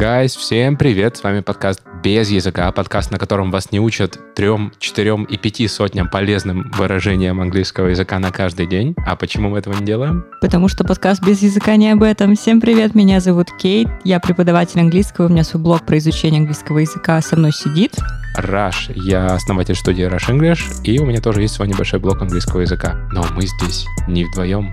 Гайс, всем привет! С вами подкаст «Без языка», подкаст, на котором вас не учат трем, четырем и пяти сотням полезным выражениям английского языка на каждый день. А почему мы этого не делаем? Потому что подкаст «Без языка» не об этом. Всем привет, меня зовут Кейт, я преподаватель английского, у меня свой блог про изучение английского языка, со мной сидит... Раш, я основатель студии Rush English, и у меня тоже есть свой небольшой блог английского языка. Но мы здесь не вдвоем,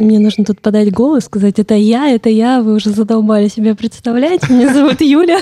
Мне нужно тут подать голос, сказать, это я, это я, вы уже задолбали себя представлять. Меня зовут Юля.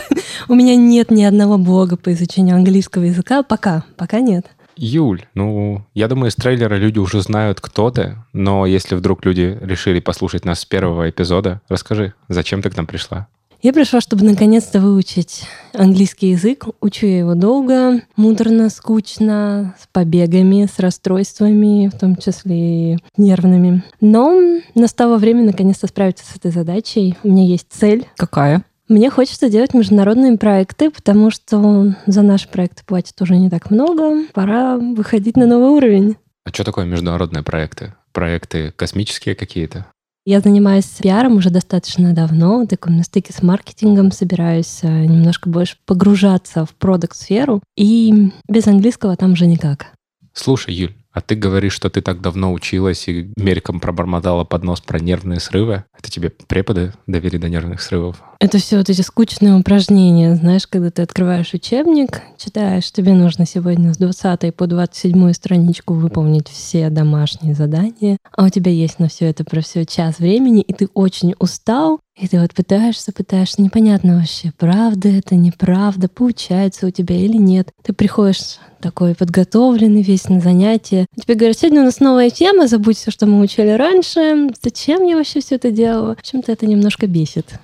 У меня нет ни одного блога по изучению английского языка. Пока, пока нет. Юль, ну, я думаю, из трейлера люди уже знают, кто ты, но если вдруг люди решили послушать нас с первого эпизода, расскажи, зачем ты к нам пришла? Я пришла, чтобы наконец-то выучить английский язык. Учу я его долго, муторно, скучно, с побегами, с расстройствами, в том числе и нервными. Но настало время наконец-то справиться с этой задачей. У меня есть цель. Какая? Мне хочется делать международные проекты, потому что за наши проекты платят уже не так много. Пора выходить на новый уровень. А что такое международные проекты? Проекты космические какие-то? Я занимаюсь пиаром уже достаточно давно, таком на стыке с маркетингом, собираюсь э, немножко больше погружаться в продукт-сферу, и без английского там уже никак. Слушай, Юль, а ты говоришь, что ты так давно училась и мельком пробормотала под нос про нервные срывы. Это тебе преподы довели до нервных срывов? Это все вот эти скучные упражнения. Знаешь, когда ты открываешь учебник, читаешь, тебе нужно сегодня с 20 по 27 страничку выполнить все домашние задания, а у тебя есть на все это про все час времени, и ты очень устал, и ты вот пытаешься, пытаешься, непонятно вообще, правда это, неправда, получается у тебя или нет. Ты приходишь такой подготовленный весь на занятие. Тебе говорят, сегодня у нас новая тема, забудь все, что мы учили раньше. Зачем я вообще все это делала? Чем-то это немножко бесит.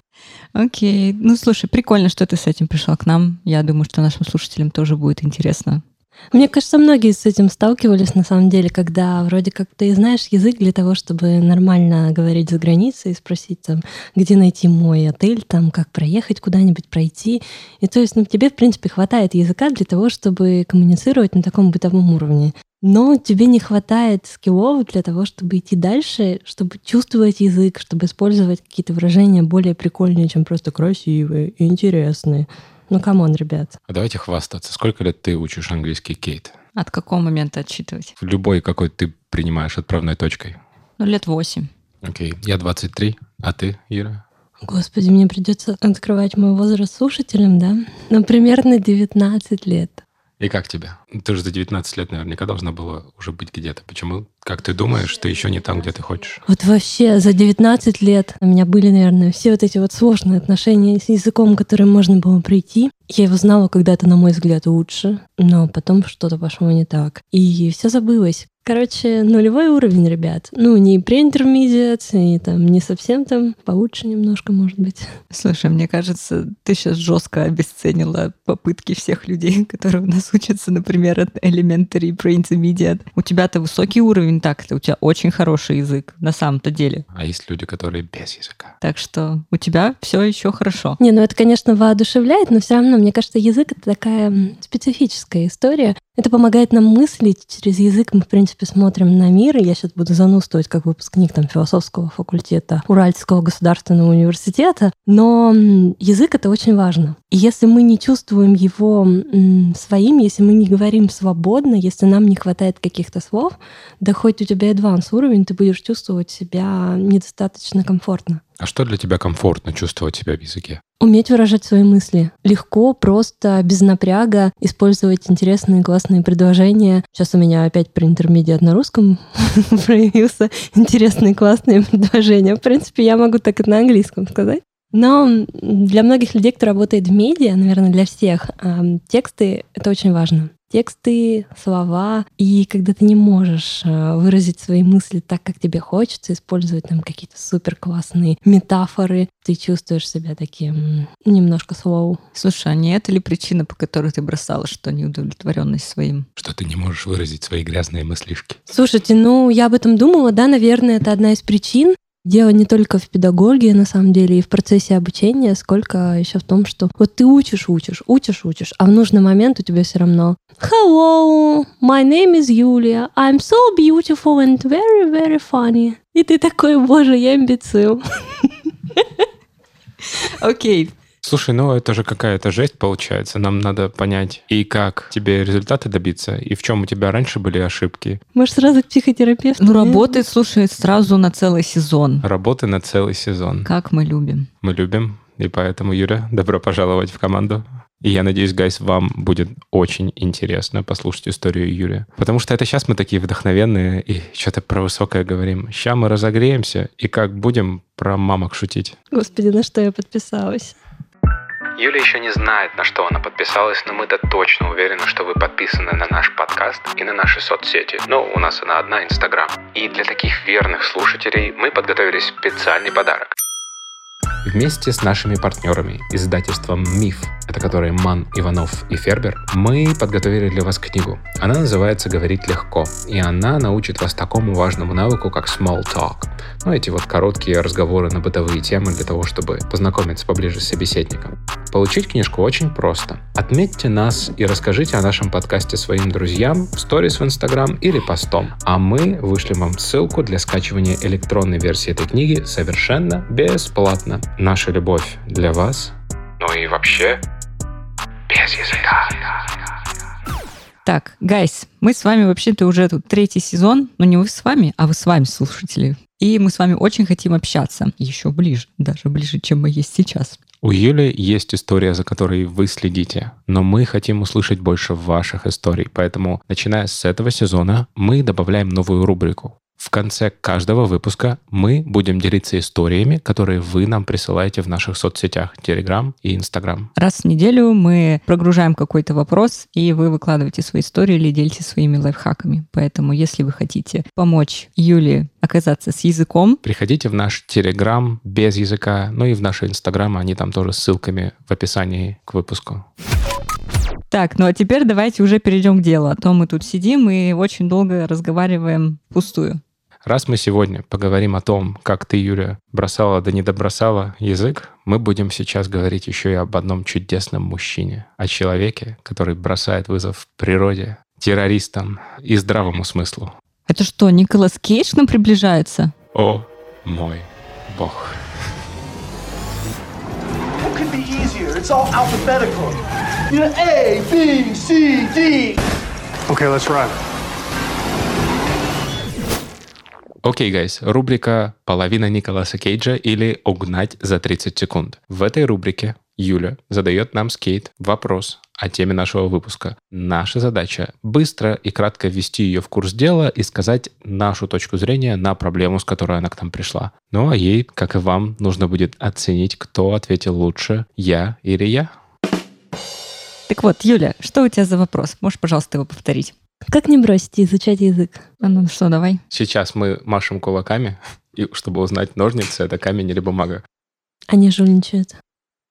Окей. Ну, слушай, прикольно, что ты с этим пришла к нам. Я думаю, что нашим слушателям тоже будет интересно мне кажется, многие с этим сталкивались на самом деле, когда вроде как ты знаешь язык для того, чтобы нормально говорить за границей и спросить там, где найти мой отель, там, как проехать куда-нибудь, пройти. И то есть ну, тебе, в принципе, хватает языка для того, чтобы коммуницировать на таком бытовом уровне. Но тебе не хватает скиллов для того, чтобы идти дальше, чтобы чувствовать язык, чтобы использовать какие-то выражения более прикольные, чем просто красивые интересные. Ну, come on, ребят. А давайте хвастаться. Сколько лет ты учишь английский, Кейт? От какого момента отчитывать? Любой, какой ты принимаешь отправной точкой. Ну, лет восемь. Окей. Я 23. А ты, Ира? Господи, мне придется открывать мой возраст слушателям, да? Ну, примерно 19 лет. И как тебе? Ты же за 19 лет наверняка должна была уже быть где-то. Почему? Как ты думаешь, ты еще не там, где ты хочешь? Вот вообще за 19 лет у меня были, наверное, все вот эти вот сложные отношения с языком, которые можно было пройти. Я его знала когда-то, на мой взгляд, лучше, но потом что-то пошло не так. И все забылось. Короче, нулевой уровень, ребят. Ну, не pre-intermediate, и там не совсем там, получше немножко, может быть. Слушай, мне кажется, ты сейчас жестко обесценила попытки всех людей, которые у нас учатся, например, от elementary, pre-intermediate. У тебя-то высокий уровень так-то, у тебя очень хороший язык на самом-то деле. А есть люди, которые без языка. Так что у тебя все еще хорошо. Не, ну это, конечно, воодушевляет, но все равно, мне кажется, язык — это такая специфическая история. Это помогает нам мыслить. Через язык мы, в принципе, смотрим на мир. Я сейчас буду занудствовать как выпускник там, философского факультета Уральского государственного университета. Но язык — это очень важно. И если мы не чувствуем его своим, если мы не говорим свободно, если нам не хватает каких-то слов, да хоть у тебя адванс уровень, ты будешь чувствовать себя недостаточно комфортно. А что для тебя комфортно чувствовать себя в языке? Уметь выражать свои мысли. Легко, просто, без напряга, использовать интересные, классные предложения. Сейчас у меня опять про интермедиат на русском проявился. Интересные, классные предложения. В принципе, я могу так и на английском сказать. Но для многих людей, кто работает в медиа, наверное, для всех, тексты — это очень важно тексты, слова, и когда ты не можешь э, выразить свои мысли так, как тебе хочется, использовать там какие-то супер классные метафоры, ты чувствуешь себя таким немножко слоу. Слушай, а не это ли причина, по которой ты бросала, что неудовлетворенность своим? Что ты не можешь выразить свои грязные мыслишки? Слушайте, ну я об этом думала, да, наверное, это одна из причин. Дело не только в педагогии, на самом деле, и в процессе обучения, сколько еще в том, что вот ты учишь, учишь, учишь, учишь, а в нужный момент у тебя все равно Hello, my name is Julia. I'm so beautiful and very, very funny. И ты такой, боже, я имбецил. Окей. Слушай, ну это же какая-то жесть получается. Нам надо понять, и как тебе результаты добиться, и в чем у тебя раньше были ошибки. Может, сразу к психотерапевту? Ну, нет? работает, слушай, сразу на целый сезон. Работы на целый сезон. Как мы любим. Мы любим, и поэтому, Юля, добро пожаловать в команду. И я надеюсь, гайс, вам будет очень интересно послушать историю Юрия. Потому что это сейчас мы такие вдохновенные и что-то про высокое говорим. Сейчас мы разогреемся и как будем про мамок шутить. Господи, на что я подписалась? Юля еще не знает, на что она подписалась, но мы-то точно уверены, что вы подписаны на наш подкаст и на наши соцсети. Ну, у нас она одна, Инстаграм. И для таких верных слушателей мы подготовили специальный подарок. Вместе с нашими партнерами, издательством «Миф», это которые Ман, Иванов и Фербер, мы подготовили для вас книгу. Она называется «Говорить легко», и она научит вас такому важному навыку, как small talk. Ну, эти вот короткие разговоры на бытовые темы для того, чтобы познакомиться поближе с собеседником. Получить книжку очень просто. Отметьте нас и расскажите о нашем подкасте своим друзьям в сторис в Инстаграм или постом, а мы вышлем вам ссылку для скачивания электронной версии этой книги совершенно бесплатно. Наша любовь для вас, ну и вообще без языка. Так, гайс, мы с вами вообще-то уже тут третий сезон, но не вы с вами, а вы с вами, слушатели. И мы с вами очень хотим общаться, еще ближе, даже ближе, чем мы есть сейчас. У Юли есть история, за которой вы следите, но мы хотим услышать больше ваших историй, поэтому, начиная с этого сезона, мы добавляем новую рубрику. В конце каждого выпуска мы будем делиться историями, которые вы нам присылаете в наших соцсетях Telegram и Instagram. Раз в неделю мы прогружаем какой-то вопрос, и вы выкладываете свои истории или делитесь своими лайфхаками. Поэтому, если вы хотите помочь Юле оказаться с языком, Приходите в наш Telegram без языка, ну и в наши Инстаграмы, они там тоже с ссылками в описании к выпуску. Так, ну а теперь давайте уже перейдем к делу. А то мы тут сидим и очень долго разговариваем пустую. Раз мы сегодня поговорим о том, как ты, Юля, бросала да не добросала язык, мы будем сейчас говорить еще и об одном чудесном мужчине, о человеке, который бросает вызов природе, террористам и здравому смыслу. Это что, Николас Кейдж нам приближается? О мой бог. It's all alphabetical. You know, A, B, C, D. Okay, let's run. Окей, гайс, рубрика «Половина Николаса Кейджа» или «Угнать за 30 секунд». В этой рубрике Юля задает нам с Кейт вопрос о теме нашего выпуска. Наша задача — быстро и кратко ввести ее в курс дела и сказать нашу точку зрения на проблему, с которой она к нам пришла. Ну а ей, как и вам, нужно будет оценить, кто ответил лучше, я или я. Так вот, Юля, что у тебя за вопрос? Можешь, пожалуйста, его повторить? Как не бросить изучать язык? А ну что, давай. Сейчас мы машем кулаками, и чтобы узнать ножницы, это камень или бумага. Они жульничают.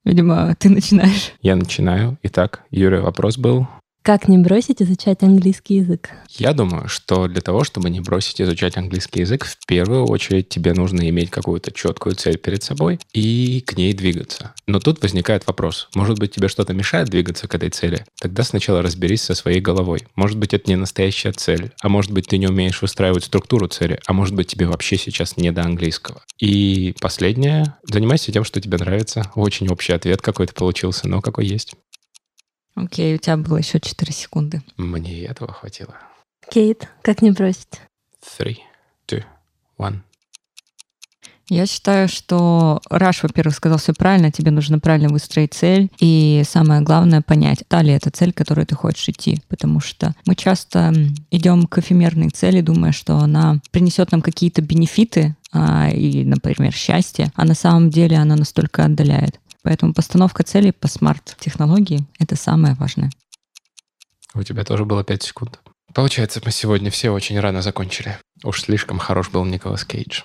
Видимо, ты начинаешь. Я начинаю. Итак, Юрий, вопрос был. Как не бросить изучать английский язык? Я думаю, что для того, чтобы не бросить изучать английский язык, в первую очередь тебе нужно иметь какую-то четкую цель перед собой и к ней двигаться. Но тут возникает вопрос. Может быть, тебе что-то мешает двигаться к этой цели? Тогда сначала разберись со своей головой. Может быть, это не настоящая цель, а может быть, ты не умеешь выстраивать структуру цели, а может быть, тебе вообще сейчас не до английского. И последнее, занимайся тем, что тебе нравится. Очень общий ответ какой-то получился, но какой есть. Окей, у тебя было еще 4 секунды. Мне и этого хватило. Кейт, как не бросить? Three, two, one. Я считаю, что Раш, во-первых, сказал все правильно, тебе нужно правильно выстроить цель, и самое главное понять, та ли это цель, к которой ты хочешь идти, потому что мы часто идем к эфемерной цели, думая, что она принесет нам какие-то бенефиты а, и, например, счастье, а на самом деле она настолько отдаляет. Поэтому постановка целей по смарт-технологии — это самое важное. У тебя тоже было 5 секунд. Получается, мы сегодня все очень рано закончили. Уж слишком хорош был Николас Кейдж.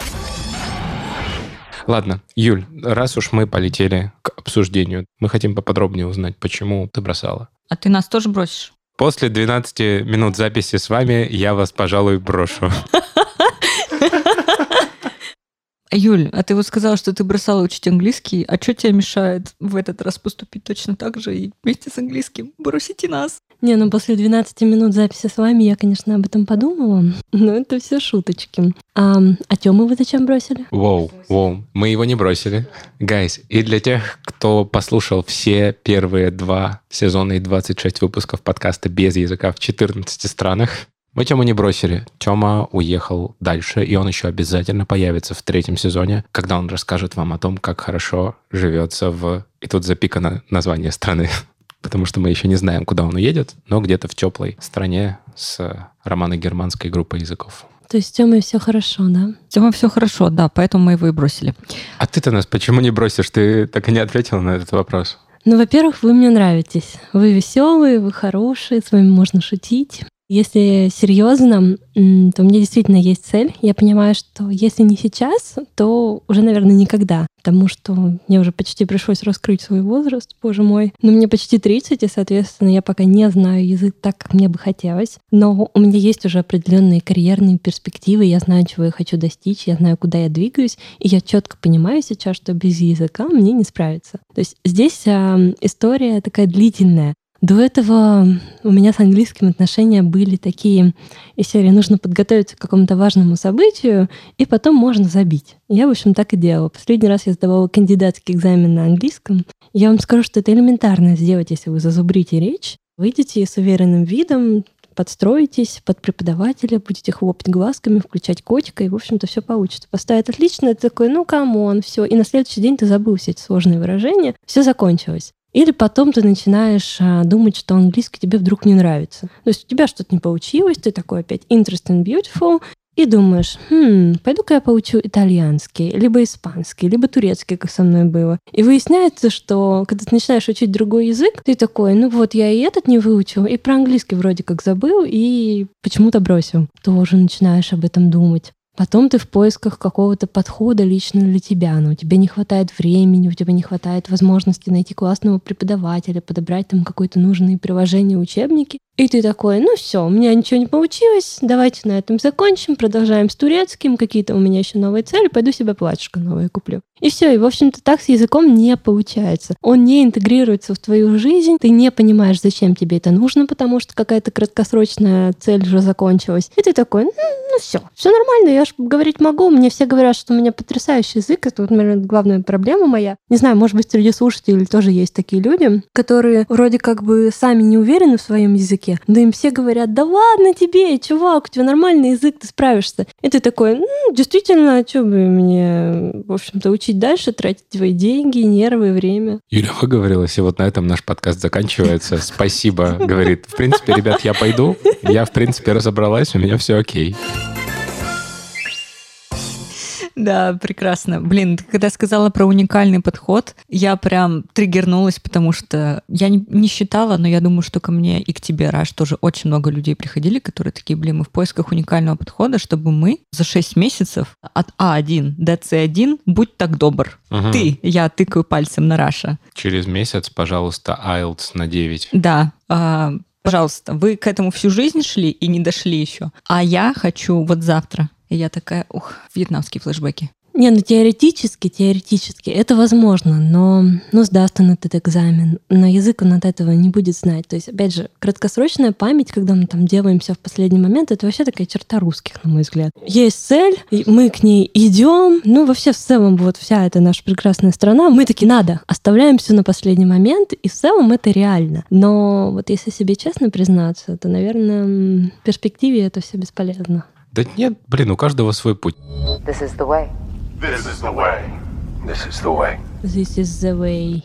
Ладно, Юль, раз уж мы полетели к обсуждению, мы хотим поподробнее узнать, почему ты бросала. А ты нас тоже бросишь? После 12 минут записи с вами я вас, пожалуй, брошу. Юль, а ты вот сказала, что ты бросала учить английский. А что тебе мешает в этот раз поступить точно так же и вместе с английским бросите нас? Не, ну после 12 минут записи с вами я, конечно, об этом подумала, но это все шуточки. А, а Тему вы зачем бросили? Воу, воу, мы его не бросили. Гайс, и для тех, кто послушал все первые два сезона и 26 выпусков подкаста без языка в 14 странах, мы Тему не бросили. Тема уехал дальше, и он еще обязательно появится в третьем сезоне, когда он расскажет вам о том, как хорошо живется в... И тут запикано название страны, потому что мы еще не знаем, куда он уедет, но где-то в теплой стране с романо-германской группой языков. То есть с Тёмой все хорошо, да? С Тёмой все хорошо, да, поэтому мы его и бросили. А ты-то нас почему не бросишь? Ты так и не ответила на этот вопрос. Ну, во-первых, вы мне нравитесь. Вы веселые, вы хорошие, с вами можно шутить. Если серьезно, то у меня действительно есть цель. Я понимаю, что если не сейчас, то уже, наверное, никогда. Потому что мне уже почти пришлось раскрыть свой возраст, боже мой. Но мне почти 30, и, соответственно, я пока не знаю язык так, как мне бы хотелось. Но у меня есть уже определенные карьерные перспективы. Я знаю, чего я хочу достичь, я знаю, куда я двигаюсь. И я четко понимаю сейчас, что без языка мне не справиться. То есть здесь э, история такая длительная. До этого у меня с английским отношения были такие, из серии нужно подготовиться к какому-то важному событию, и потом можно забить. Я, в общем, так и делала. Последний раз я сдавала кандидатский экзамен на английском. Я вам скажу, что это элементарно сделать, если вы зазубрите речь. Выйдете с уверенным видом, подстроитесь под преподавателя, будете хлопать глазками, включать котика, и, в общем-то, все получится. Поставит отлично, ты такой, ну, come on, все. И на следующий день ты забыл все эти сложные выражения, все закончилось. Или потом ты начинаешь а, думать, что английский тебе вдруг не нравится. То есть у тебя что-то не получилось, ты такой опять interesting, beautiful, и думаешь, хм, пойду-ка я поучу итальянский, либо испанский, либо турецкий, как со мной было. И выясняется, что когда ты начинаешь учить другой язык, ты такой, ну вот, я и этот не выучил, и про английский вроде как забыл, и почему-то бросил. Тоже начинаешь об этом думать. Потом ты в поисках какого-то подхода лично для тебя, но у тебя не хватает времени, у тебя не хватает возможности найти классного преподавателя, подобрать там какое-то нужное приложение, учебники. И ты такой, ну все, у меня ничего не получилось, давайте на этом закончим, продолжаем с турецким, какие-то у меня еще новые цели, пойду себе платьишко новое куплю. И все, и в общем-то так с языком не получается. Он не интегрируется в твою жизнь, ты не понимаешь, зачем тебе это нужно, потому что какая-то краткосрочная цель уже закончилась. И ты такой, ну, ну все, все нормально, я же говорить могу. Мне все говорят, что у меня потрясающий язык, это вот, наверное, главная проблема моя. Не знаю, может быть, среди слушателей тоже есть такие люди, которые вроде как бы сами не уверены в своем языке, языке. Да им все говорят, да ладно тебе, чувак, у тебя нормальный язык, ты справишься. И ты такой, ну, действительно, а что бы мне, в общем-то, учить дальше, тратить твои деньги, нервы, время. Юля выговорилась, и вот на этом наш подкаст заканчивается. Спасибо, говорит. В принципе, ребят, я пойду. Я, в принципе, разобралась, у меня все окей. Да, прекрасно. Блин, ты когда сказала про уникальный подход, я прям триггернулась, потому что я не, не считала, но я думаю, что ко мне и к тебе, Раш, тоже очень много людей приходили, которые такие, блин, мы в поисках уникального подхода, чтобы мы за 6 месяцев от А1 до С1, будь так добр. Угу. Ты, я тыкаю пальцем на Раша. Через месяц, пожалуйста, IELTS на 9. Да, а, пожалуйста, вы к этому всю жизнь шли и не дошли еще. А я хочу вот завтра и я такая, ух, вьетнамские флешбеки. Не, ну теоретически, теоретически это возможно, но ну, сдаст он этот экзамен, но язык он от этого не будет знать. То есть, опять же, краткосрочная память, когда мы там делаем все в последний момент, это вообще такая черта русских, на мой взгляд. Есть цель, мы к ней идем, ну вообще в целом вот вся эта наша прекрасная страна, мы таки надо, оставляем все на последний момент, и в целом это реально. Но вот если себе честно признаться, то, наверное, в перспективе это все бесполезно. Да нет, блин, у каждого свой путь. This is the way. This is the way. This is the way. This is the way.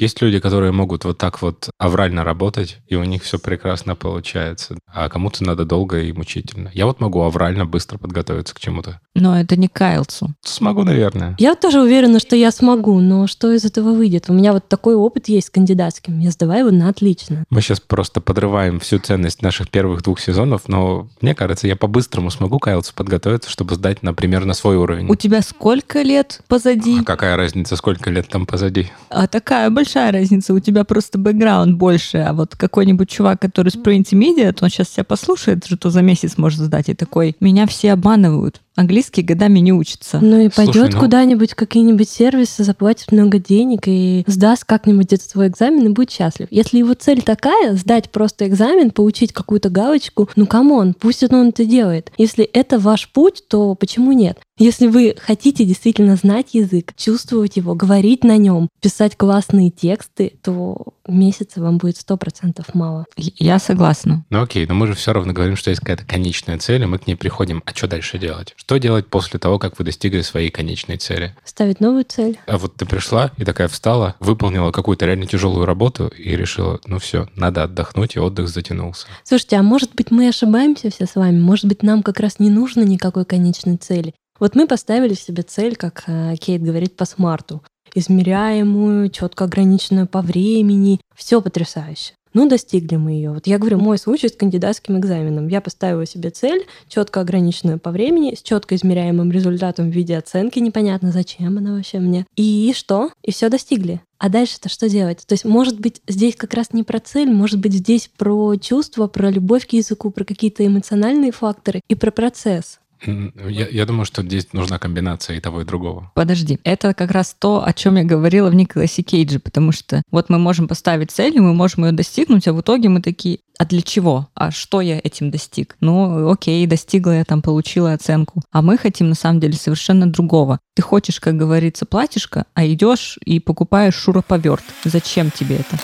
Есть люди, которые могут вот так вот аврально работать, и у них все прекрасно получается. А кому-то надо долго и мучительно. Я вот могу аврально быстро подготовиться к чему-то. Но это не Кайлсу. Смогу, наверное. Я тоже уверена, что я смогу, но что из этого выйдет? У меня вот такой опыт есть с кандидатским. Я сдаваю его на отлично. Мы сейчас просто подрываем всю ценность наших первых двух сезонов, но мне кажется, я по-быстрому смогу к IELTS у подготовиться, чтобы сдать, например, на свой уровень. У тебя сколько лет позади? А какая разница, сколько лет там позади? А такая большая большая разница, у тебя просто бэкграунд больше, а вот какой-нибудь чувак, который с Pre-Intermediate, он сейчас себя послушает, что за месяц может сдать, и такой, меня все обманывают. Английский годами не учится. Ну и Слушай, пойдет ну- куда-нибудь какие-нибудь сервисы, заплатит много денег и сдаст как-нибудь этот свой экзамен и будет счастлив. Если его цель такая, сдать просто экзамен, получить какую-то галочку, ну come on, пусть он это делает. Если это ваш путь, то почему нет? Если вы хотите действительно знать язык, чувствовать его, говорить на нем, писать классные тексты, то месяца вам будет сто процентов мало. Я согласна. Ну окей, но мы же все равно говорим, что есть какая-то конечная цель, и мы к ней приходим. А что дальше делать? Что делать после того, как вы достигли своей конечной цели? Ставить новую цель. А вот ты пришла и такая встала, выполнила какую-то реально тяжелую работу и решила, ну все, надо отдохнуть, и отдых затянулся. Слушайте, а может быть мы ошибаемся все с вами? Может быть нам как раз не нужно никакой конечной цели? Вот мы поставили себе цель, как э, Кейт говорит, по смарту. Измеряемую, четко ограниченную по времени. Все потрясающе. Ну, достигли мы ее. Вот я говорю, мой случай с кандидатским экзаменом. Я поставила себе цель, четко ограниченную по времени, с четко измеряемым результатом в виде оценки. Непонятно, зачем она вообще мне. И что? И все достигли. А дальше-то что делать? То есть, может быть, здесь как раз не про цель, может быть, здесь про чувства, про любовь к языку, про какие-то эмоциональные факторы и про процесс. М, Я, я думаю, что здесь нужна комбинация и того, и другого. Подожди, это как раз то, о чем я говорила в Николасе Кейдже, потому что вот мы можем поставить цель, и мы можем ее достигнуть, а в итоге мы такие, а для чего? А что я этим достиг? Ну, окей, достигла я там, получила оценку. А мы хотим на самом деле совершенно другого. Ты хочешь, как говорится, платьишко, а идешь и покупаешь шуруповерт. Зачем тебе это?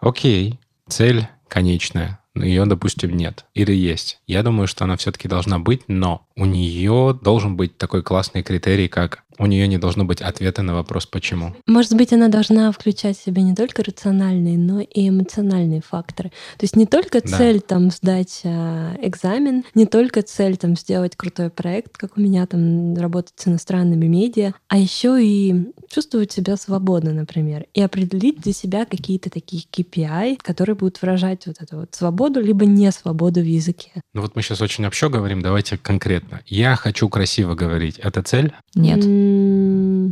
Окей, цель конечная. Ее, допустим, нет. Или есть. Я думаю, что она все-таки должна быть, но у нее должен быть такой классный критерий, как у нее не должно быть ответа на вопрос «почему?». Может быть, она должна включать в себя не только рациональные, но и эмоциональные факторы. То есть не только Да. цель там сдать а, экзамен, не только цель там сделать крутой проект, как у меня там работать с иностранными медиа, а еще и чувствовать себя свободно, например, и определить для себя какие-то такие KPI, которые будут выражать вот эту вот свободу либо не свободу в языке. Ну вот мы сейчас очень общо говорим, давайте конкретно. Я хочу красиво говорить. Это цель? Нет.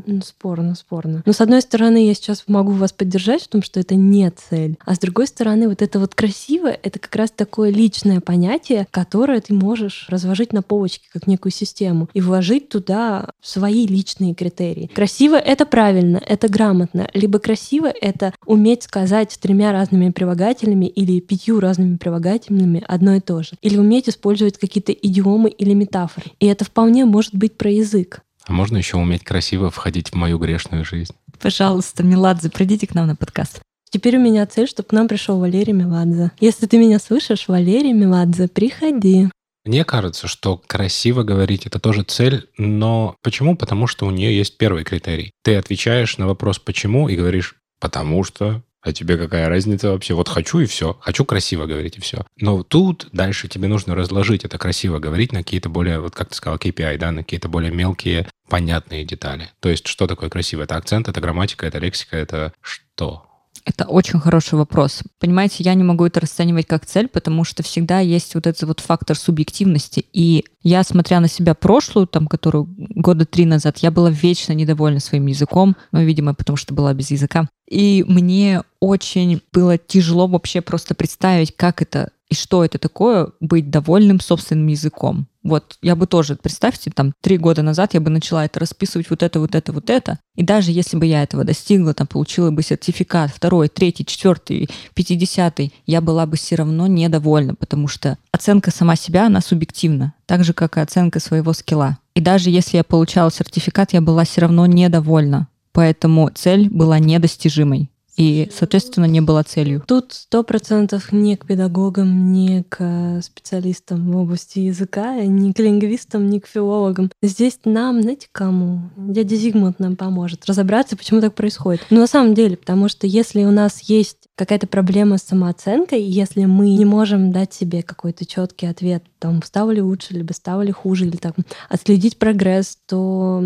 Ну, спорно, спорно. Но с одной стороны, я сейчас могу вас поддержать в том, что это не цель. А с другой стороны, вот это вот красиво, это как раз такое личное понятие, которое ты можешь разложить на полочке, как некую систему, и вложить туда свои личные критерии. Красиво — это правильно, это грамотно. Либо красиво — это уметь сказать тремя разными прилагательными или пятью разными прилагательными одно и то же. Или уметь использовать какие-то идиомы или метафоры. И это вполне может быть про язык. А можно еще уметь красиво входить в мою грешную жизнь? Пожалуйста, Меладзе, придите к нам на подкаст. Теперь у меня цель, чтобы к нам пришел Валерий Меладзе. Если ты меня слышишь, Валерий Меладзе, приходи. Мне кажется, что красиво говорить это тоже цель, но почему? Потому что у нее есть первый критерий. Ты отвечаешь на вопрос «почему» и говоришь «потому что». А тебе какая разница вообще? Вот хочу и все. Хочу красиво говорить и все. Но тут дальше тебе нужно разложить это красиво говорить на какие-то более, вот как ты сказал, KPI, да, на какие-то более мелкие, понятные детали. То есть что такое красиво? Это акцент, это грамматика, это лексика, это что? Это очень хороший вопрос. Понимаете, я не могу это расценивать как цель, потому что всегда есть вот этот вот фактор субъективности. И я, смотря на себя прошлую, там, которую года три назад, я была вечно недовольна своим языком, ну, видимо, потому что была без языка. И мне очень было тяжело вообще просто представить, как это и что это такое быть довольным собственным языком. Вот я бы тоже, представьте, там три года назад я бы начала это расписывать вот это, вот это, вот это. И даже если бы я этого достигла, там получила бы сертификат второй, третий, четвертый, пятидесятый, я была бы все равно недовольна, потому что оценка сама себя, она субъективна, так же, как и оценка своего скилла. И даже если я получала сертификат, я была все равно недовольна. Поэтому цель была недостижимой. И, соответственно, не была целью. Тут сто процентов не к педагогам, не к э, специалистам в области языка, не к лингвистам, не к филологам. Здесь нам, знаете, кому? Дядя Зигмунд нам поможет разобраться, почему так происходит. Но на самом деле, потому что если у нас есть какая-то проблема с самооценкой, если мы не можем дать себе какой-то четкий ответ, там, стало ли лучше, либо стало ли хуже, или там, отследить прогресс, то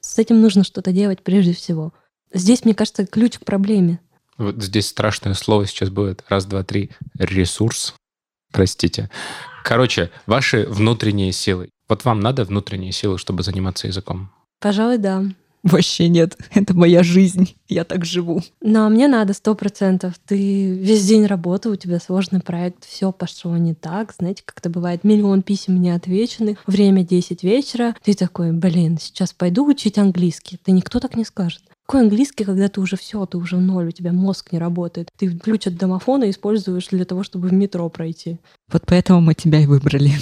с этим нужно что-то делать прежде всего. Здесь, мне кажется, ключ к проблеме. Вот здесь страшное слово сейчас будет. Раз, два, три. Ресурс. Простите. Короче, ваши внутренние силы. Вот вам надо внутренние силы, чтобы заниматься языком. Пожалуй, да. Вообще нет. Это моя жизнь. Я так живу. Но мне надо сто процентов. Ты весь день работы, у тебя сложный проект, все пошло не так. Знаете, как это бывает, миллион писем не отвечены, время 10 вечера. Ты такой, блин, сейчас пойду учить английский. Да никто так не скажет. Какой английский, когда ты уже все, ты уже в ноль, у тебя мозг не работает. Ты ключ от домофона используешь для того, чтобы в метро пройти. Вот поэтому мы тебя и выбрали.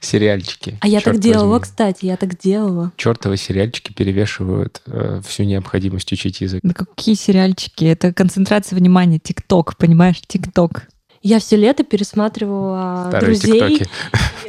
Сериальчики. А я так делала, возьми. кстати, я так делала. Чертовы сериальчики перевешивают э, всю необходимость учить язык. Да какие сериальчики? Это концентрация внимания. Тикток, понимаешь? Тикток. Я все лето пересматривала Старые друзей, тиктоки.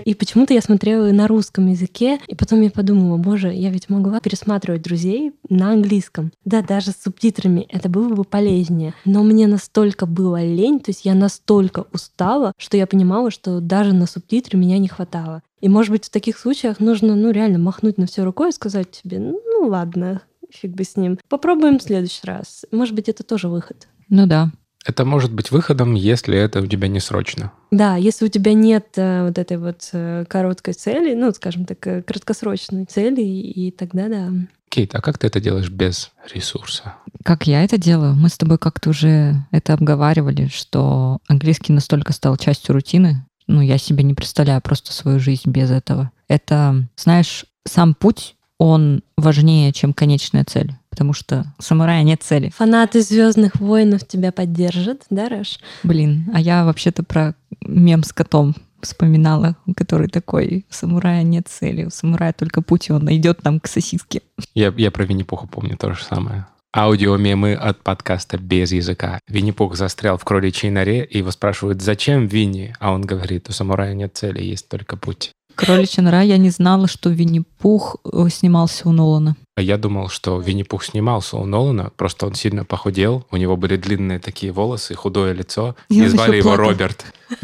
и почему-то я смотрела на русском языке, и потом я подумала, боже, я ведь могла пересматривать друзей на английском. Да, даже с субтитрами это было бы полезнее. Но мне настолько было лень, то есть я настолько устала, что я понимала, что даже на субтитры меня не хватало. И, может быть, в таких случаях нужно, ну, реально махнуть на все рукой и сказать тебе, ну, ладно, фиг бы с ним. Попробуем в следующий раз. Может быть, это тоже выход. Ну да. Это может быть выходом, если это у тебя не срочно. Да, если у тебя нет э, вот этой вот э, короткой цели, ну, скажем так, э, краткосрочной цели, и тогда да. Кейт, а как ты это делаешь без ресурса? Как я это делаю? Мы с тобой как-то уже это обговаривали, что английский настолько стал частью рутины. Ну, я себе не представляю просто свою жизнь без этого. Это, знаешь, сам путь, он важнее, чем конечная цель. Потому что у самурая нет цели. Фанаты Звездных воинов тебя поддержат, да, Раш? Блин, а я вообще-то про мем с котом вспоминала, который такой, у самурая нет цели, у самурая только путь, и он идет там к сосиске. Я, я про Винни-Пуха помню то же самое. Аудиомемы от подкаста «Без языка». Винни-Пух застрял в кроличьей норе, и его спрашивают, зачем Винни? А он говорит, у самурая нет цели, есть только путь. Кроличья нора, я не знала, что Винни-Пух э, снимался у Нолана. А я думал, что Винни-Пух снимался у Нолана, просто он сильно похудел, у него были длинные такие волосы, худое лицо, И и, звали его плакал. Роберт.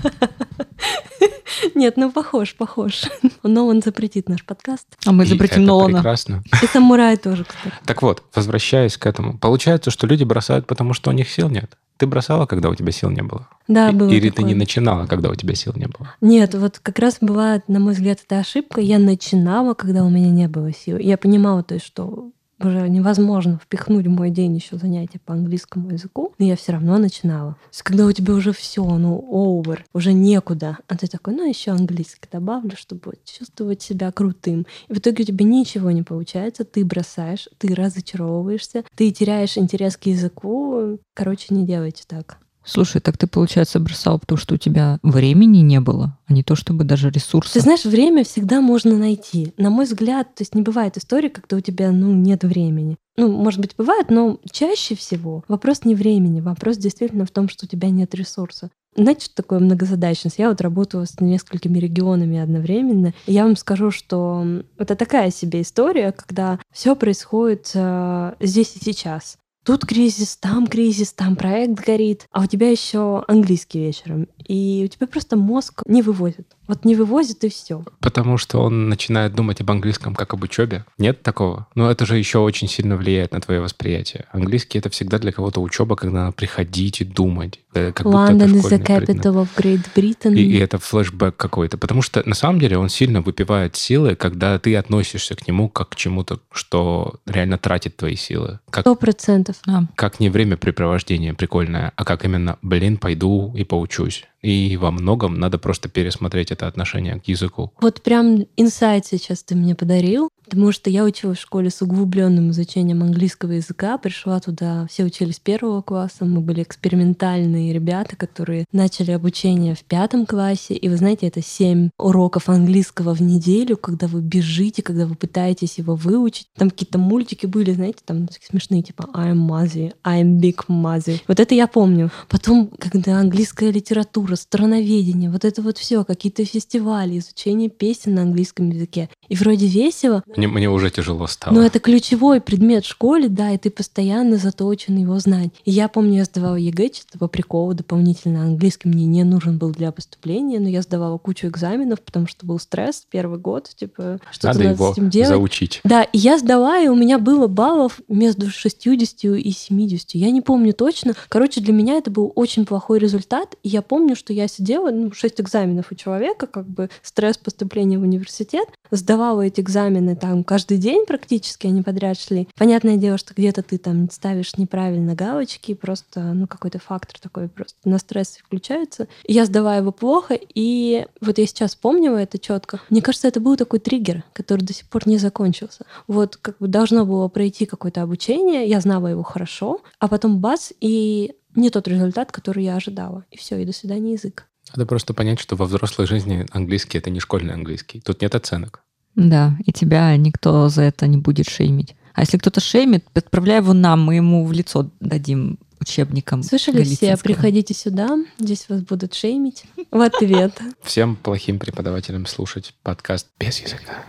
Нет, ну похож, похож. Но он запретит наш подкаст. А мы И запретим это Нолана. прекрасно. И самурай тоже, кстати. Так вот, возвращаясь к этому. Получается, что люди бросают, потому что у них сил нет. Ты бросала, когда у тебя сил не было? Да, было Или ты такое. не начинала, когда у тебя сил не было? Нет, вот как раз бывает, на мой взгляд, это ошибка. Я начинала, когда у меня не было сил. Я понимала, то есть, что уже невозможно впихнуть в мой день еще занятия по английскому языку, но я все равно начинала. То есть, когда у тебя уже все, ну, over, уже некуда, а ты такой, ну, еще английский добавлю, чтобы чувствовать себя крутым. И в итоге у тебя ничего не получается, ты бросаешь, ты разочаровываешься, ты теряешь интерес к языку. Короче, не делайте так. Слушай, так ты, получается, бросал, потому что у тебя времени не было, а не то чтобы даже ресурсов. Ты знаешь, время всегда можно найти. На мой взгляд, то есть не бывает истории, когда у тебя, ну, нет времени. Ну, может быть, бывает, но чаще всего вопрос не времени, вопрос действительно в том, что у тебя нет ресурса. Знаете, что такое многозадачность? Я вот работаю с несколькими регионами одновременно. И я вам скажу, что это такая себе история, когда все происходит э, здесь и сейчас. Тут кризис, там кризис, там проект горит, а у тебя еще английский вечером. И у тебя просто мозг не вывозит. Вот не вывозит и все. Потому что он начинает думать об английском как об учебе. Нет такого? Но это же еще очень сильно влияет на твое восприятие. Английский это всегда для кого-то учеба, когда надо приходить и думать. Как London is the capital of Great Britain. И, и это флешбэк какой-то. Потому что на самом деле он сильно выпивает силы, когда ты относишься к нему как к чему-то, что реально тратит твои силы. Сто процентов. А, как не времяпрепровождение прикольное, а как именно, блин, пойду и поучусь. И во многом надо просто пересмотреть это отношение к языку. Вот прям инсайт сейчас ты мне подарил, потому что я училась в школе с углубленным изучением английского языка, пришла туда, все учились первого класса, мы были экспериментальные ребята, которые начали обучение в пятом классе, и вы знаете, это семь уроков английского в неделю, когда вы бежите, когда вы пытаетесь его выучить. Там какие-то мультики были, знаете, там смешные, типа I'm Muzzy, I'm Big Muzzy. Вот это я помню. Потом, когда английская литература, страноведение, вот это вот все, какие-то фестивали, изучение песен на английском языке. И вроде весело, Мне, мне уже тяжело стало. но это ключевой предмет в школе, да, и ты постоянно заточен его знать. И я помню, я сдавала ЕГЭ чисто по приколу дополнительно. Английский мне не нужен был для поступления, но я сдавала кучу экзаменов, потому что был стресс первый год, типа, что-то Надо надо, его с этим делать. заучить. Да, и я сдала, и у меня было баллов между 60 и 70. Я не помню точно. Короче, для меня это был очень плохой результат. И я помню, что я сидела, ну, 6 экзаменов у человека, как бы стресс поступления в университет, сдавала эти экзамены так, там каждый день практически они подряд шли. Понятное дело, что где-то ты там ставишь неправильно галочки, просто, ну, какой-то фактор такой просто на стрессе включается. Я сдавала его плохо, и вот я сейчас помню это четко. Мне кажется, это был такой триггер, который до сих пор не закончился. Вот как бы должно было пройти какое-то обучение, я знала его хорошо, а потом бац, и не тот результат, который я ожидала. И все, и до свидания язык. Надо просто понять, что во взрослой жизни английский — это не школьный английский. Тут нет оценок. Да, и тебя никто за это не будет шеймить. А если кто-то шеймит, отправляй его нам, мы ему в лицо дадим учебником. Слышали все, приходите сюда, здесь вас будут шеймить в ответ. Всем плохим преподавателям слушать подкаст без языка.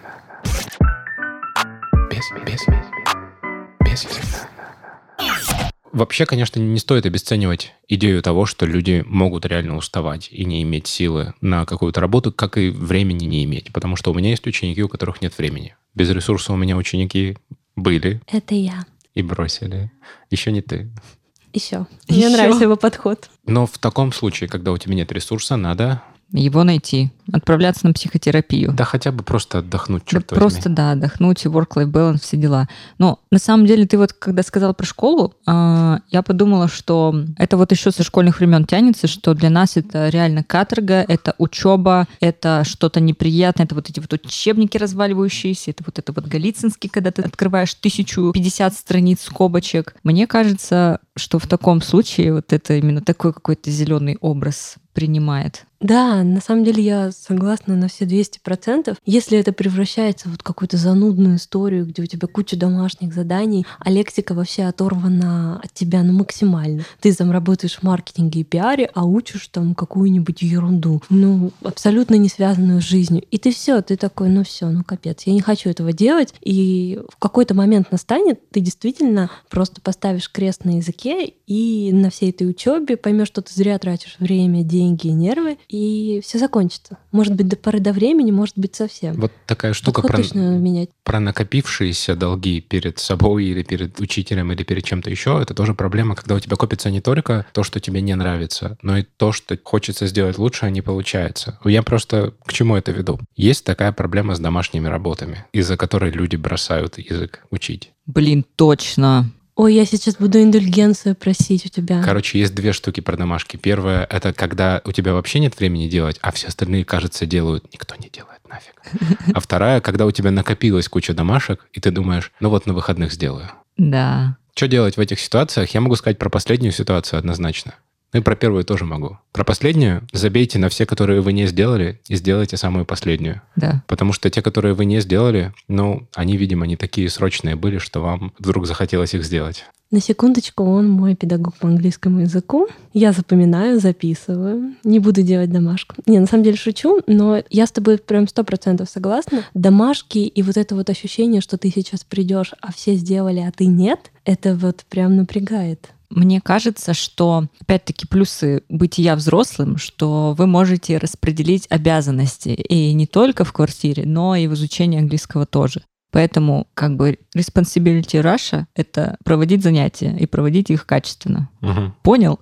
Без, без, без языка. Вообще, конечно, не стоит обесценивать идею того, что люди могут реально уставать и не иметь силы на какую-то работу, как и времени не иметь. Потому что у меня есть ученики, у которых нет времени. Без ресурса у меня ученики были Это я. и бросили. Еще не ты. Еще. Мне Ещё. нравится его подход. Но в таком случае, когда у тебя нет ресурса, надо Его найти, отправляться на психотерапию. да хотя бы просто отдохнуть, Да черт просто, возьми. да, отдохнуть, и work-life balance, все дела. Но на самом деле ты вот, когда сказал про школу, а, я подумала, что это вот еще со школьных времен тянется, что для нас это реально каторга, это учеба, это что-то неприятное, это вот эти вот учебники разваливающиеся, это вот это вот Голицынский, когда ты открываешь 1050 страниц скобочек. Мне кажется, что в таком случае вот это именно такой какой-то зеленый образ принимает. Да, на самом деле я согласна на все 200%. Если это превращается в вот какую-то занудную историю, где у тебя куча домашних заданий, а лексика вообще оторвана от тебя ну, максимально. Ты там работаешь в маркетинге и пиаре, а учишь там какую-нибудь ерунду, ну, абсолютно не связанную с жизнью. И ты все, ты такой, ну все, ну капец, я не хочу этого делать. И в какой-то момент настанет, ты действительно просто поставишь крест на языке и на всей этой учебе поймешь, что ты зря тратишь время, деньги и нервы, и все закончится. Может быть, до поры до времени, может быть, совсем. Вот такая штука Подход про, точно менять. про накопившиеся долги перед собой или перед учителем или перед чем-то еще. Это тоже проблема, когда у тебя копится не только то, что тебе не нравится, но и то, что хочется сделать лучше, а не получается. Я просто к чему это веду? Есть такая проблема с домашними работами, из-за которой люди бросают язык учить. Блин, точно. Ой, я сейчас буду индульгенцию просить у тебя. Короче, есть две штуки про домашки. Первое — это когда у тебя вообще нет времени делать, а все остальные, кажется, делают. Никто не делает нафиг. А вторая, когда у тебя накопилась куча домашек, и ты думаешь, ну вот на выходных сделаю. Да. Что делать в этих ситуациях? Я могу сказать про последнюю ситуацию однозначно. Ну и про первую тоже могу. Про последнюю забейте на все, которые вы не сделали, и сделайте самую последнюю. Да. Потому что те, которые вы не сделали, ну, они, видимо, не такие срочные были, что вам вдруг захотелось их сделать. На секундочку, он мой педагог по английскому языку. Я запоминаю, записываю. Не буду делать домашку. Не, на самом деле шучу, но я с тобой прям сто процентов согласна. Домашки и вот это вот ощущение, что ты сейчас придешь, а все сделали, а ты нет, это вот прям напрягает. Мне кажется, что, опять-таки, плюсы бытия взрослым, что вы можете распределить обязанности и не только в квартире, но и в изучении английского тоже. Поэтому как бы responsibility Russia — это проводить занятия и проводить их качественно. Понял?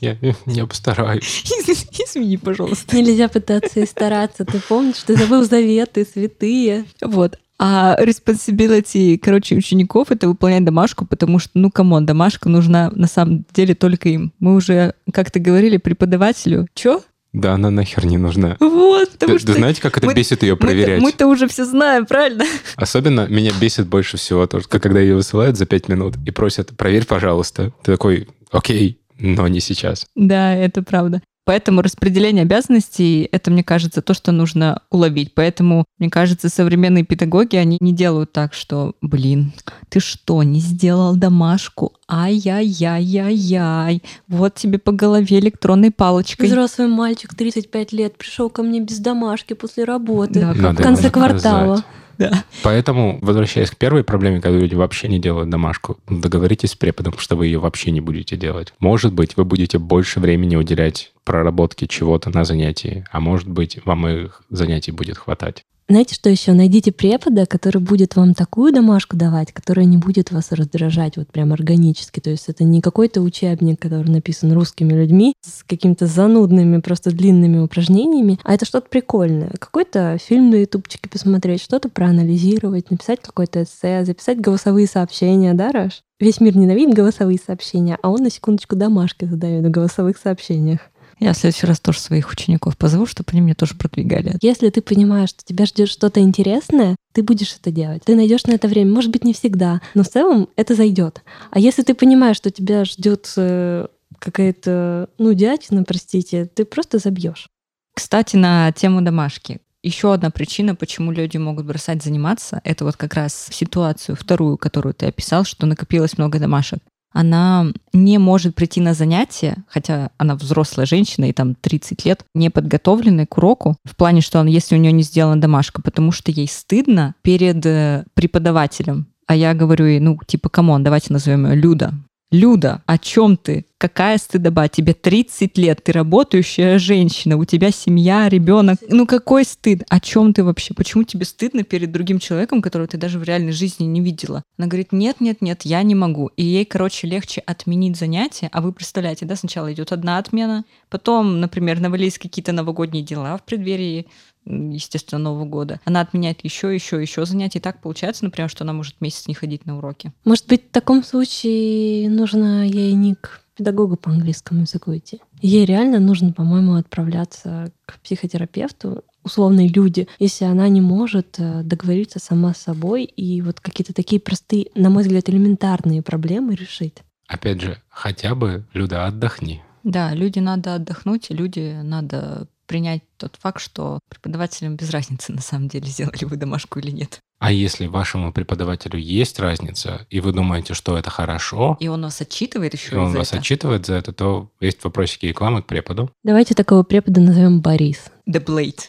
Я, я постараюсь. Извини, пожалуйста. Нельзя пытаться и стараться. Ты помнишь, ты забыл заветы, святые. Вот. А responsibility, короче, учеников — это выполнять домашку, потому что, ну, come on, домашка нужна на самом деле только им. Мы уже как-то говорили преподавателю, чё? Да, она нахер не нужна. Вот, потому Ты, что... знаете, как это мы- бесит ее мы-то- проверять? Мы-то уже все знаем, правильно? Особенно меня бесит больше всего то, что когда ее высылают за пять минут и просят, проверь, пожалуйста. Ты такой, окей, но не сейчас. Да, это правда. Поэтому распределение обязанностей — это, мне кажется, то, что нужно уловить. Поэтому, мне кажется, современные педагоги, они не делают так, что, блин, ты что, не сделал домашку? Ай-яй-яй-яй-яй. Вот тебе по голове электронной палочкой. Взрослый мальчик, 35 лет, пришел ко мне без домашки после работы. Да, в Надо конце квартала. сказать. Да. Поэтому, возвращаясь к первой проблеме, когда люди вообще не делают домашку, договоритесь с преподом, что вы ее вообще не будете делать. Может быть, вы будете больше времени уделять проработке чего-то на занятии, а может быть, вам их занятий будет хватать. Знаете, что еще? Найдите препода, который будет вам такую домашку давать, которая не будет вас раздражать вот прям органически. То есть это не какой-то учебник, который написан русскими людьми с какими-то занудными, просто длинными упражнениями, а это что-то прикольное. Какой-то фильм на ютубчике посмотреть, что-то проанализировать, написать какое-то эссе, записать голосовые сообщения, да, Раш? Весь мир ненавидит голосовые сообщения, а он на секундочку домашки задает в голосовых сообщениях. Я в следующий раз тоже своих учеников позову, чтобы они мне тоже продвигали. Если ты понимаешь, что тебя ждет что-то интересное, ты будешь это делать. Ты найдешь на это время. Может быть, не всегда, но в целом это зайдет. А если ты понимаешь, что тебя ждет э, какая-то нудятина, простите, ты просто забьешь. Кстати, на тему домашки. Еще одна причина, почему люди могут бросать заниматься, это вот как раз ситуацию вторую, которую ты описал, что накопилось много домашек она не может прийти на занятие, хотя она взрослая женщина, и там 30 лет, не подготовленной к уроку, в плане, что он, если у нее не сделана домашка, потому что ей стыдно перед э, преподавателем. А я говорю ей, ну, типа, come on, давайте назовем ее Люда. Люда, о чем ты? Какая стыдоба? Тебе 30 лет, ты работающая женщина, у тебя семья, ребенок. Ну какой стыд? О чем ты вообще? Почему тебе стыдно перед другим человеком, которого ты даже в реальной жизни не видела? Она говорит, нет, нет, нет, я не могу. И ей, короче, легче отменить занятие. А вы представляете, да, сначала идет одна отмена, потом, например, навалились какие-то новогодние дела в преддверии естественно, Нового года. Она отменяет еще, еще, еще занятия. И так получается, например, что она может месяц не ходить на уроки. Может быть, в таком случае нужно ей не к педагогу по английскому языку идти. Ей реально нужно, по-моему, отправляться к психотерапевту, условные люди, если она не может э, договориться сама с собой и вот какие-то такие простые, на мой взгляд, элементарные проблемы решить. Опять же, хотя бы, Люда, отдохни. Да, Люде надо отдохнуть, и Люде надо принять тот факт, что преподавателям без разницы, на самом деле, сделали вы домашку или нет. А если вашему преподавателю есть разница, и вы думаете, что это хорошо, и он вас отчитывает еще и он за вас это. отчитывает за это, то есть вопросики рекламы к преподу. Давайте такого препода назовем Борис. The Blade.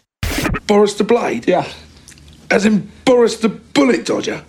Boris the Blade? Yeah. As in Boris the Bullet Dodger?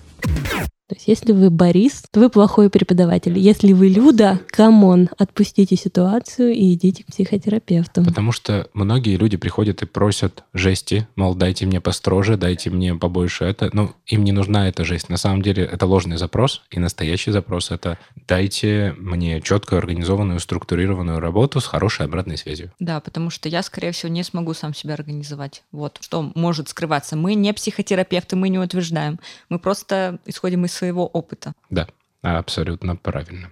То есть если вы Борис, то вы плохой преподаватель. Если вы Люда, come on, отпустите ситуацию и идите к психотерапевту. Потому что многие люди приходят и просят жести, мол, дайте мне построже, дайте мне побольше это. Ну, им не нужна эта жесть. На самом деле это ложный запрос, и настоящий запрос — это дайте мне четкую, организованную, структурированную работу с хорошей обратной связью. Да, потому что я, скорее всего, не смогу сам себя организовать. Вот что может скрываться. Мы не психотерапевты, мы не утверждаем. Мы просто исходим из своего опыта. Да, абсолютно правильно.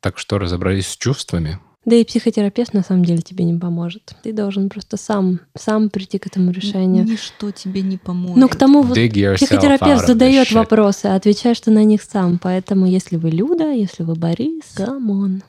Так что разобрались с чувствами. Да и психотерапевт на самом деле тебе не поможет. Ты должен просто сам, сам прийти к этому решению. Ничто тебе не поможет. Ну, к тому вот психотерапевт задает вопросы, а отвечаешь ты на них сам. Поэтому, если вы Люда, если вы Борис, come on.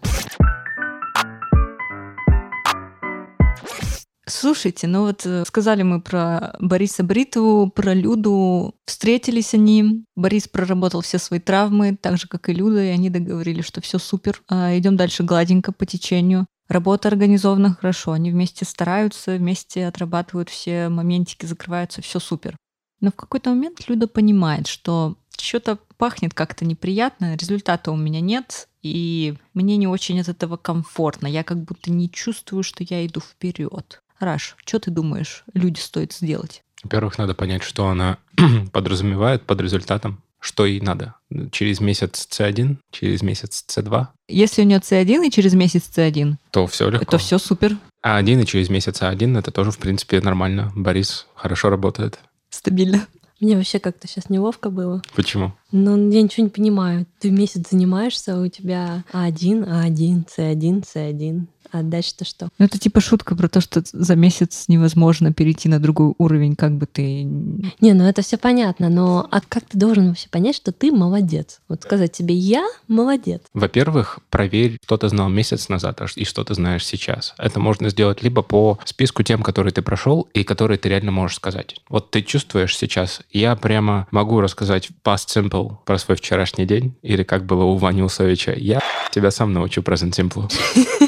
Слушайте, ну вот э, сказали мы про Бориса Бритву, про Люду. Встретились они. Борис проработал все свои травмы, так же, как и Люда, и они договорились, что все супер. А, идем дальше гладенько по течению. Работа организована хорошо, они вместе стараются, вместе отрабатывают все моментики, закрываются, все супер. Но в какой-то момент Люда понимает, что что-то пахнет как-то неприятно, результата у меня нет, и мне не очень от этого комфортно. Я как будто не чувствую, что я иду вперед. Раш, что ты думаешь, люди стоит сделать? Во-первых, надо понять, что она подразумевает под результатом, что ей надо. Через месяц C1, через месяц C2, Если у нее C1 и через месяц C1, то все легко. это все супер, А один и через месяц А1 это тоже, в принципе, нормально. Борис хорошо работает. стабильно. Мне вообще как-то сейчас неловко было. Почему? Ну, я ничего не понимаю. Ты месяц занимаешься, у тебя А1, А1, С1, С1. А дальше-то что? Ну, это типа шутка про то, что за месяц невозможно перейти на другой уровень, как бы ты... Не, ну это все понятно, но а как ты должен вообще понять, что ты молодец? Вот сказать тебе «я молодец». Во-первых, проверь, что ты знал месяц назад а и что ты знаешь сейчас. Это можно сделать либо по списку тем, которые ты прошел и которые ты реально можешь сказать. Вот ты чувствуешь сейчас, я прямо могу рассказать past simple про свой вчерашний день или как было у Вани Усовича. Я тебя сам научу present simple.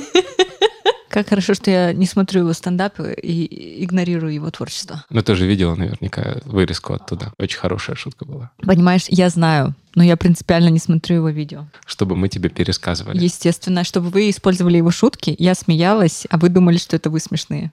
Как хорошо, что я не смотрю его стендапы и игнорирую его творчество. Ну, ты же видела наверняка вырезку оттуда. Очень хорошая шутка была. Понимаешь, я знаю, но я принципиально не смотрю его видео. Чтобы мы тебе пересказывали. Естественно, чтобы вы использовали его шутки, я смеялась, а вы думали, что это вы смешные.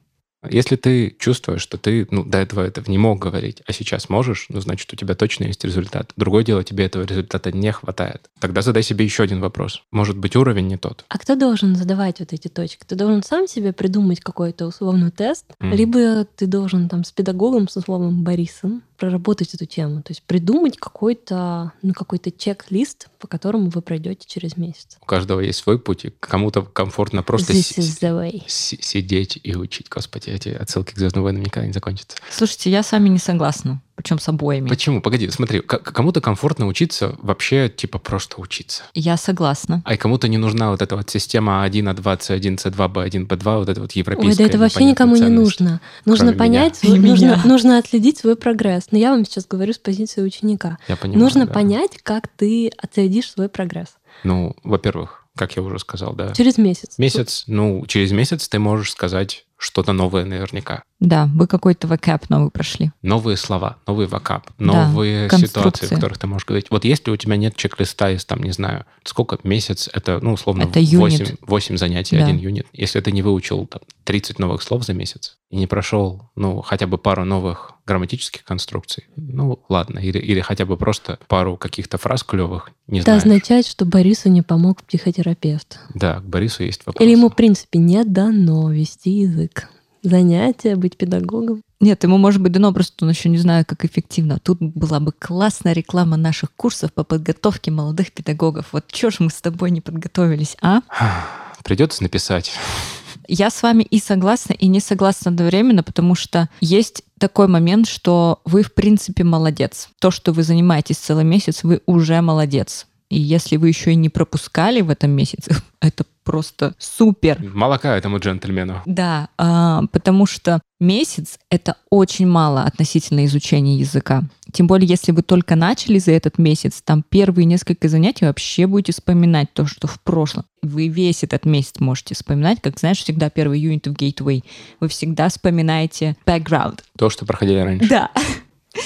Если ты чувствуешь, что ты ну, до этого этого не мог говорить, а сейчас можешь, ну, значит, у тебя точно есть результат. Другое дело, тебе этого результата не хватает. Тогда задай себе еще один вопрос. Может быть, уровень не тот. А кто должен задавать вот эти точки? Ты должен сам себе придумать какой-то условный тест, Мгм. либо ты должен там с педагогом, с условным Борисом, проработать эту тему. То есть придумать какой-то, ну, какой-то чек-лист, по которому вы пройдете через месяц. У каждого есть свой путь, и кому-то комфортно просто This is the way. си- сидеть и учить. Господи, эти отсылки к «Звездным войнам» никогда не закончатся. Слушайте, я с вами не согласна. Причем с обоими. Почему? Погоди, смотри, кому-то комфортно учиться вообще, типа, просто учиться. Я согласна. А и кому-то не нужна вот эта вот система А1, А2, С1, С2, Б1, Б2, вот это вот европейская. Ой, да это вообще никому не нужно. Нужно Кроме меня. понять, свой- нужно, меня. нужно отследить свой прогресс. Но я вам сейчас говорю с позиции ученика. Я понимаю, нужно да. понять, как ты отследишь свой прогресс. Ну, во-первых, как я уже сказал, да. Через месяц. Месяц, ну, через месяц ты можешь сказать что-то новое наверняка. Да, вы какой-то вакап новый прошли. Новые слова, новый вокаб, Да, новые ситуации, конструкции. в которых ты можешь говорить. Вот если у тебя нет чек-листа из, там, не знаю, сколько, месяц, это, ну, условно, Это 8, юнит. 8 занятий, Да. один юнит. Если ты не выучил там, 30 новых слов за месяц и не прошел, ну, хотя бы пару новых грамматических конструкций, ну, ладно. Или, или хотя бы просто пару каких-то фраз клевых, не Это знаешь. означает, что Борису не помог психотерапевт. Да, к Борису есть вопрос. Или ему, в принципе, не дано вести язык. Занятия, быть педагогом. Нет, ему может быть дано, просто он еще не знает, как эффективно. Тут была бы классная реклама наших курсов по подготовке молодых педагогов. Вот чё ж мы с тобой не подготовились, а? Придется написать. Я с вами и согласна, и не согласна одновременно, потому что есть такой момент, что вы, в принципе, молодец. То, что вы занимаетесь целый месяц, вы уже молодец. И если вы еще и не пропускали в этом месяце, это просто супер. Молока этому джентльмену. Да, а, потому что месяц — это очень мало относительно изучения языка. Тем более, если вы только начали за этот месяц, там первые несколько занятий вообще будете вспоминать то, что в прошлом. Вы весь этот месяц можете вспоминать, как, знаешь, всегда первый юнит в Gateway. Вы всегда вспоминаете background. То, что проходили раньше. Да.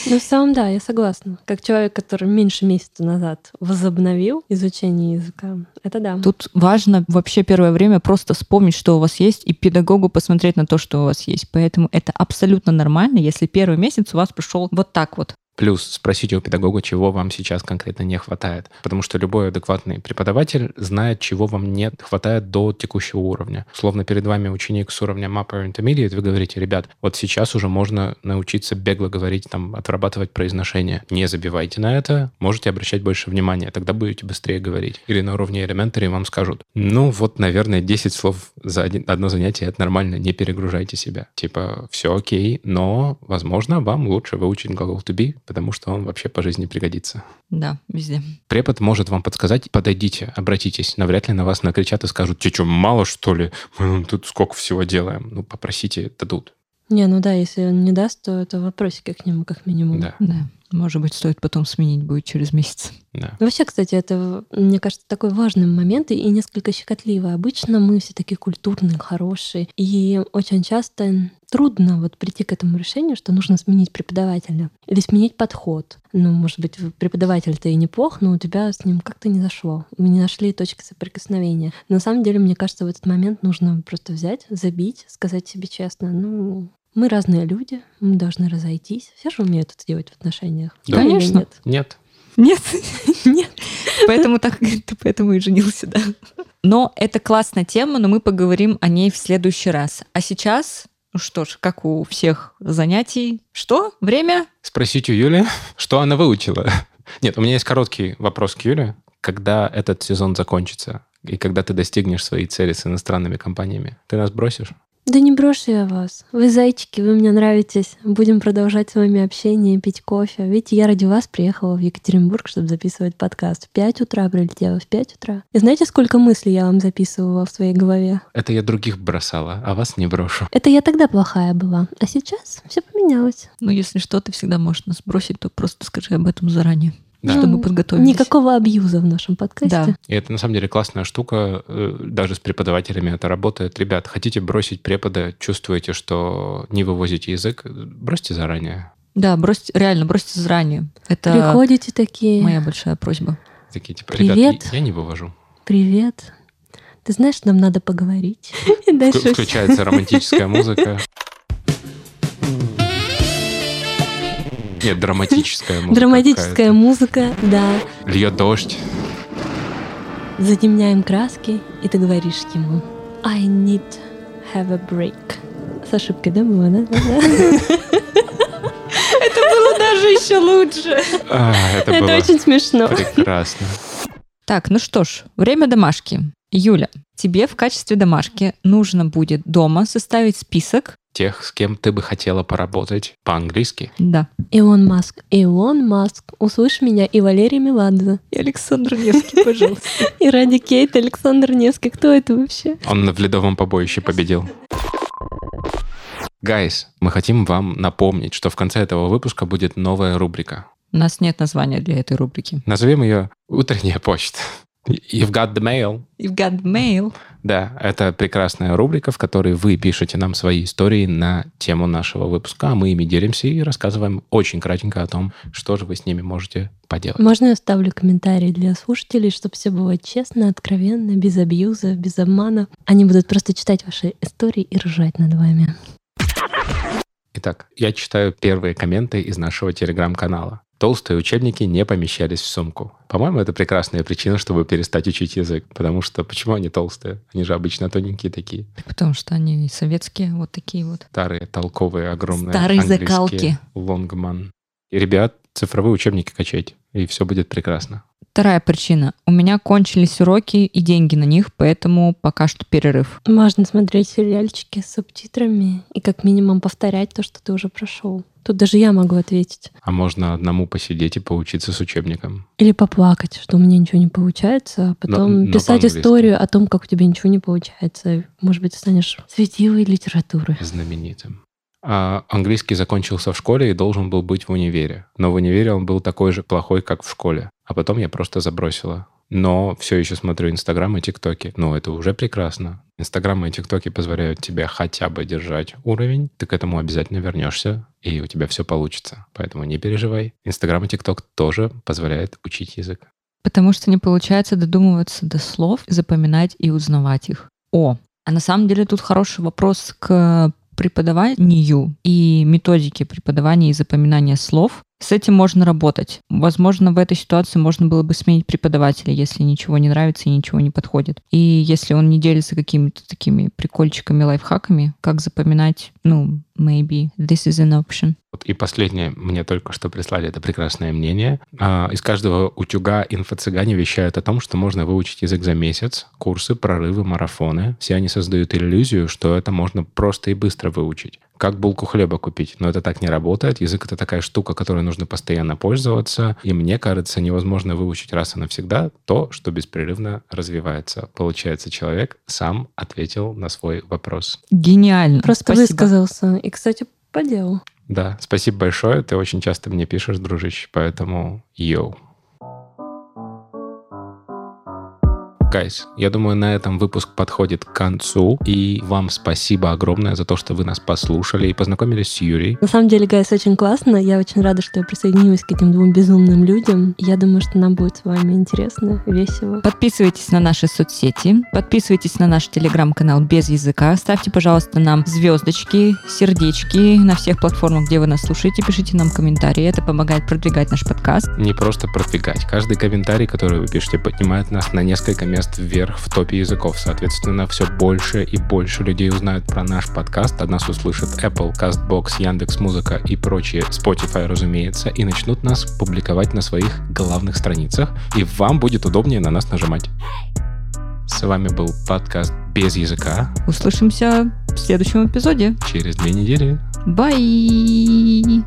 Ну, в целом, да, я согласна. Как человек, который меньше месяца назад возобновил изучение языка, это да. Тут важно вообще первое время просто вспомнить, что у вас есть, и педагогу посмотреть на то, что у вас есть. Поэтому это абсолютно нормально, если первый месяц у вас прошел вот так вот. Плюс спросите у педагога, чего вам сейчас конкретно не хватает. Потому что любой адекватный преподаватель знает, чего вам не хватает до текущего уровня. Словно перед вами ученик с уровня Mapper Intermediate, вы говорите, ребят, вот сейчас уже можно научиться бегло говорить, там, отрабатывать произношение. Не забивайте на это, можете обращать больше внимания, тогда будете быстрее говорить. Или на уровне Elementary вам скажут, ну вот, наверное, 10 слов за один- одно занятие, это нормально, не перегружайте себя. Типа, все окей, но, возможно, вам лучше выучить глагол to be, потому что он вообще по жизни пригодится. Да, везде. Препод может вам подсказать, подойдите, обратитесь. Навряд ли на вас накричат и скажут, тебе что, мало что ли? Мы тут сколько всего делаем. Ну, попросите, дадут. Не, ну да, если он не даст, то это вопросики к нему как минимум. Да, Да. Может быть, стоит потом сменить будет через месяц. да. Ну, Вообще, кстати, это, мне кажется, такой важный момент и и несколько щекотливый. Обычно мы все такие культурные, хорошие, и очень часто трудно вот прийти к этому решению, что нужно сменить преподавателя или сменить подход. Ну, может быть, преподаватель-то и неплох, но у тебя с ним как-то не зашло. Вы не нашли точки соприкосновения. На самом деле, мне кажется, в этот момент нужно просто взять, забить, сказать себе честно, ну, мы разные люди, мы должны разойтись. Все же умеют это делать в отношениях. Да. Конечно. нет? Нет. Нет. Нет. Поэтому так, ты поэтому и женился, да. Но это классная тема, но мы поговорим о ней в следующий раз. А сейчас, ну что ж, как у всех занятий, что? Время? Спросите у Юли, что она выучила. Нет, у меня есть короткий вопрос к Юле. Когда этот сезон закончится? И когда ты достигнешь своей цели с иностранными компаниями? Ты нас бросишь? Да не брошу я вас. Вы зайчики, вы мне нравитесь. Будем продолжать с вами общение, пить кофе. Видите, я ради вас приехала в Екатеринбург, чтобы записывать подкаст. В 5 утра прилетела, в 5 утра. И знаете, сколько мыслей я вам записывала в своей голове? Это я других бросала, а вас не брошу. Это я тогда плохая была. А сейчас все поменялось. Ну, если что, ты всегда можешь нас бросить, то просто скажи об этом заранее, Да. чтобы подготовились. Никакого абьюза в нашем подкасте. Да. И это на самом деле классная штука, э, даже с преподавателями это работает. Ребят, хотите бросить препода, чувствуете, что не вывозите язык, бросьте заранее. Да, бросьте, реально, бросьте заранее. Это Приходите такие. моя большая просьба. Такие типа, Привет. ребят, я я не вывожу. Привет. Ты знаешь, нам надо поговорить. Включается романтическая музыка. Нет, драматическая музыка. Драматическая музыка, да. Льет дождь. Затемняем краски, и ты говоришь ему I need have a break. С ошибкой, да, было, да? Это было даже еще лучше. А, это очень смешно. прекрасно. Так, ну что ж, время домашки. Юля, тебе в качестве домашки нужно будет дома составить список. Тех, с кем ты бы хотела поработать по-английски. Да. Илон Маск. Илон Маск. Услышь меня и Валерий Меладзе. И Александр Невский, пожалуйста. И Ради Кейт, Александр Невский. Кто это вообще? Он в ледовом побоище победил. Гайс, мы хотим вам напомнить, что в конце этого выпуска будет новая рубрика. У нас нет названия для этой рубрики. Назовем ее «Утренняя почта». You've got the mail. You've got mail. Да, это прекрасная рубрика, в которой вы пишете нам свои истории на тему нашего выпуска, а мы ими делимся и рассказываем очень кратенько о том, что же вы с ними можете поделать. Можно я оставлю комментарий для слушателей, чтобы все было честно, откровенно, без абьюза, без обмана. Они будут просто читать ваши истории и ржать над вами. Итак, я читаю первые комменты из нашего телеграм-канала. Толстые учебники не помещались в сумку. По-моему, это прекрасная причина, чтобы перестать учить язык. Потому что почему они толстые? Они же обычно тоненькие такие. Потому что они советские, вот такие вот. Старые, толковые, огромные. Старые закалки. Лонгман. И, ребят, цифровые учебники качайте, и все будет прекрасно. Вторая причина. У меня кончились уроки и деньги на них, поэтому пока что перерыв. Можно смотреть сериальчики с субтитрами и как минимум повторять то, что ты уже прошел. Тут даже я могу ответить. А можно одному посидеть и поучиться с учебником. Или поплакать, что у меня ничего не получается, а потом но писать по-английски. историю о том, как у тебя ничего не получается. Может быть, ты станешь светилой литературы. знаменитым. А английский закончился в школе и должен был быть в универе. Но в универе он был такой же плохой, как в школе. А потом я просто забросила. Но все еще смотрю Инстаграм и ТикТоки. Ну, это уже прекрасно. Инстаграм и ТикТоки позволяют тебе хотя бы держать уровень. Ты к этому обязательно вернешься, и у тебя все получится. Поэтому не переживай. Инстаграм и ТикТок тоже позволяют учить язык. Потому что не получается додумываться до слов, запоминать и узнавать их. О, а на самом деле тут хороший вопрос к преподаванию и методике преподавания и запоминания слов. С этим можно работать. Возможно, в этой ситуации можно было бы сменить преподавателя, если ничего не нравится и ничего не подходит. И если он не делится какими-то такими прикольчиками, лайфхаками, как запоминать, ну, maybe this is an option. Вот и последнее, мне только что прислали это прекрасное мнение. А, Из каждого утюга инфо-цыгане вещают о том, что можно выучить язык за месяц. Курсы, прорывы, марафоны. Все они создают иллюзию, что это можно просто и быстро выучить. Как булку хлеба купить. Но это так не работает. Язык — это такая штука, которой нужно постоянно пользоваться. И мне кажется, невозможно выучить раз и навсегда то, что беспрерывно развивается. Получается, человек сам ответил на свой вопрос. Гениально. Просто Спасибо. высказался. И, кстати, по делу. Да, спасибо большое. Ты очень часто мне пишешь, дружище, поэтому yo. Guys, я думаю, на этом выпуск подходит к концу. И вам спасибо огромное за то, что вы нас послушали и познакомились с Юлией. На самом деле, Гайс, очень классно. Я очень рада, что я присоединилась к этим двум безумным людям. Я думаю, что нам будет с вами интересно, весело. Подписывайтесь на наши соцсети, подписывайтесь на наш телеграм-канал без языка, ставьте, пожалуйста, нам звездочки, сердечки на всех платформах, где вы нас слушаете, пишите нам комментарии, это помогает продвигать наш подкаст. Не просто продвигать. Каждый комментарий, который вы пишете, поднимает нас на несколько мест вверх в топе языков. Соответственно, все больше и больше людей узнают про наш подкаст, от нас услышат Apple, CastBox, Яндекс.Музыка и прочие, Spotify, разумеется, и начнут нас публиковать на своих главных страницах, и вам будет удобнее на нас нажимать. С вами был подкаст без языка Услышимся в следующем эпизоде. через две недели. Бай!